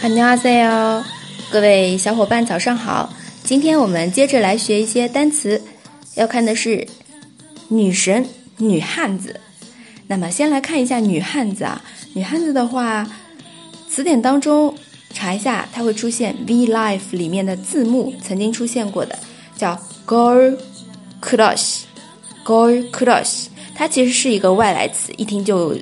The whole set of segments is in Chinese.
哈尼阿塞哟，各位小伙伴早上好。今天我们接着来学一些单词，要看的是女神、女汉子。那么先来看一下女汉子啊，女汉子的话，词典当中查一下，它会出现 V Life 里面的字幕曾经出现过的，叫 Girl Crush，Girl Crush，它其实是一个外来词，一听就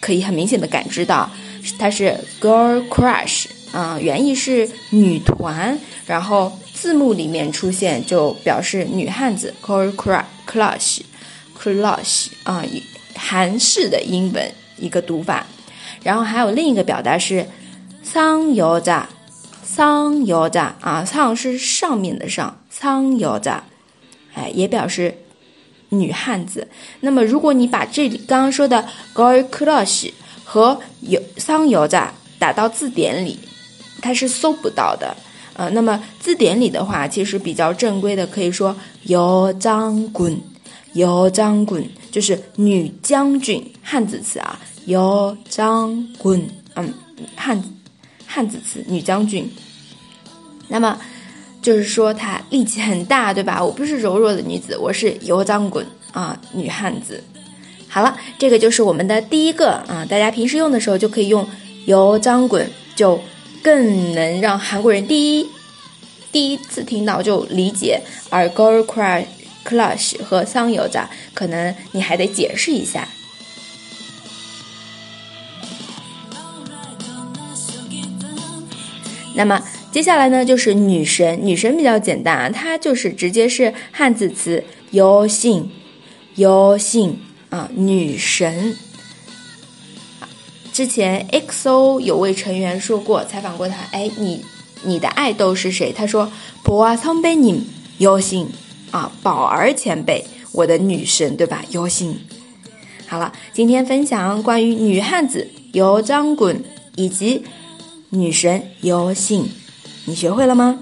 可以很明显的感知到。它是 girl crush 啊，原意是女团，然后字幕里面出现就表示女汉子 girl crush crush crush，啊，韩式的英文一个读法。然后还有另一个表达是桑油炸，桑油炸啊，桑是上面的上，桑油炸，哎，也表示女汉子。那么如果你把这里刚刚说的 girl crush 和油桑油炸打到字典里，它是搜不到的。呃，那么字典里的话，其实比较正规的，可以说油张滚”，“油张滚就是女将军，汉字词啊，油张滚，嗯，汉汉字词女将军。那么就是说她力气很大，对吧？我不是柔弱的女子，我是油张滚啊，女汉子。好了，这个就是我们的第一个啊，大家平时用的时候就可以用“油脏滚”，就更能让韩国人第一第一次听到就理解。而 “girl crush” crush 和“桑油子”，可能你还得解释一下。那么接下来呢，就是女神，女神比较简单啊，它就是直接是汉字词“油性”，油性。啊，女神！之前 XO 有位成员说过，采访过他，哎，你你的爱豆是谁？他说：博阿仓贝宁优心啊，宝儿前辈，我的女神，对吧？优心。好了，今天分享关于女汉子尤张滚以及女神尤信，你学会了吗？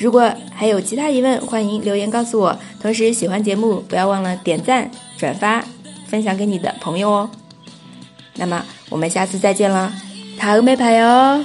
如果还有其他疑问，欢迎留言告诉我。同时，喜欢节目不要忘了点赞、转发、分享给你的朋友哦。那么，我们下次再见了，塔欧没牌哟。